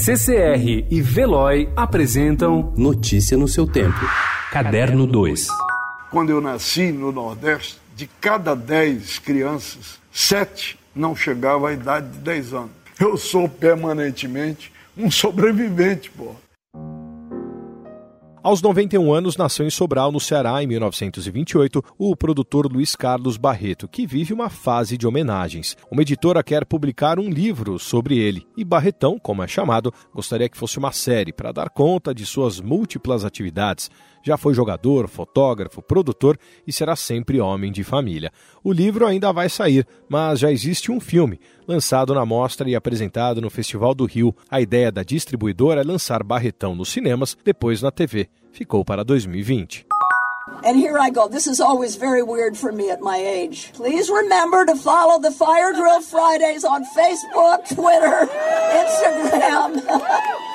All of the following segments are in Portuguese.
CCR e Veloy apresentam Notícia no seu tempo. Caderno 2. Quando eu nasci no Nordeste, de cada 10 crianças, 7 não chegavam à idade de 10 anos. Eu sou permanentemente um sobrevivente, pô. Aos 91 anos, nasceu em Sobral, no Ceará, em 1928, o produtor Luiz Carlos Barreto, que vive uma fase de homenagens. Uma editora quer publicar um livro sobre ele, e Barretão, como é chamado, gostaria que fosse uma série para dar conta de suas múltiplas atividades. Já foi jogador, fotógrafo, produtor e será sempre homem de família. O livro ainda vai sair, mas já existe um filme, lançado na mostra e apresentado no Festival do Rio. A ideia da distribuidora é lançar Barretão nos cinemas, depois na TV. Ficou para 2020. And here I go. This is always very weird for me at my age. Please remember to follow the Fire Drill Fridays on Facebook, Twitter, Instagram.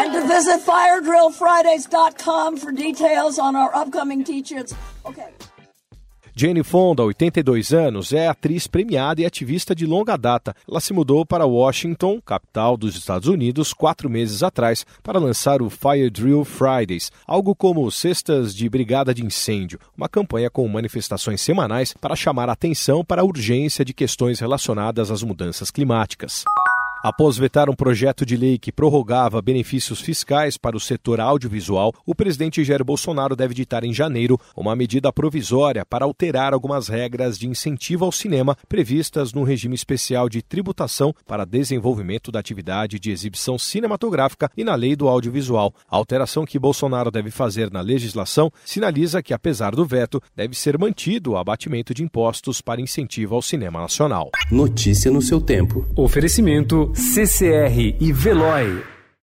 and to visit firedrillfridays.com for details on our upcoming teach-ins. Okay. Jane Fonda, 82 anos, é atriz premiada e ativista de longa data. Ela se mudou para Washington, capital dos Estados Unidos, quatro meses atrás, para lançar o Fire Drill Fridays, algo como Cestas de Brigada de Incêndio, uma campanha com manifestações semanais para chamar a atenção para a urgência de questões relacionadas às mudanças climáticas. Após vetar um projeto de lei que prorrogava benefícios fiscais para o setor audiovisual, o presidente Jair Bolsonaro deve editar em janeiro uma medida provisória para alterar algumas regras de incentivo ao cinema previstas no regime especial de tributação para desenvolvimento da atividade de exibição cinematográfica e na lei do audiovisual. A alteração que Bolsonaro deve fazer na legislação sinaliza que, apesar do veto, deve ser mantido o abatimento de impostos para incentivo ao cinema nacional. Notícia no seu tempo. Oferecimento CCR e Veloy.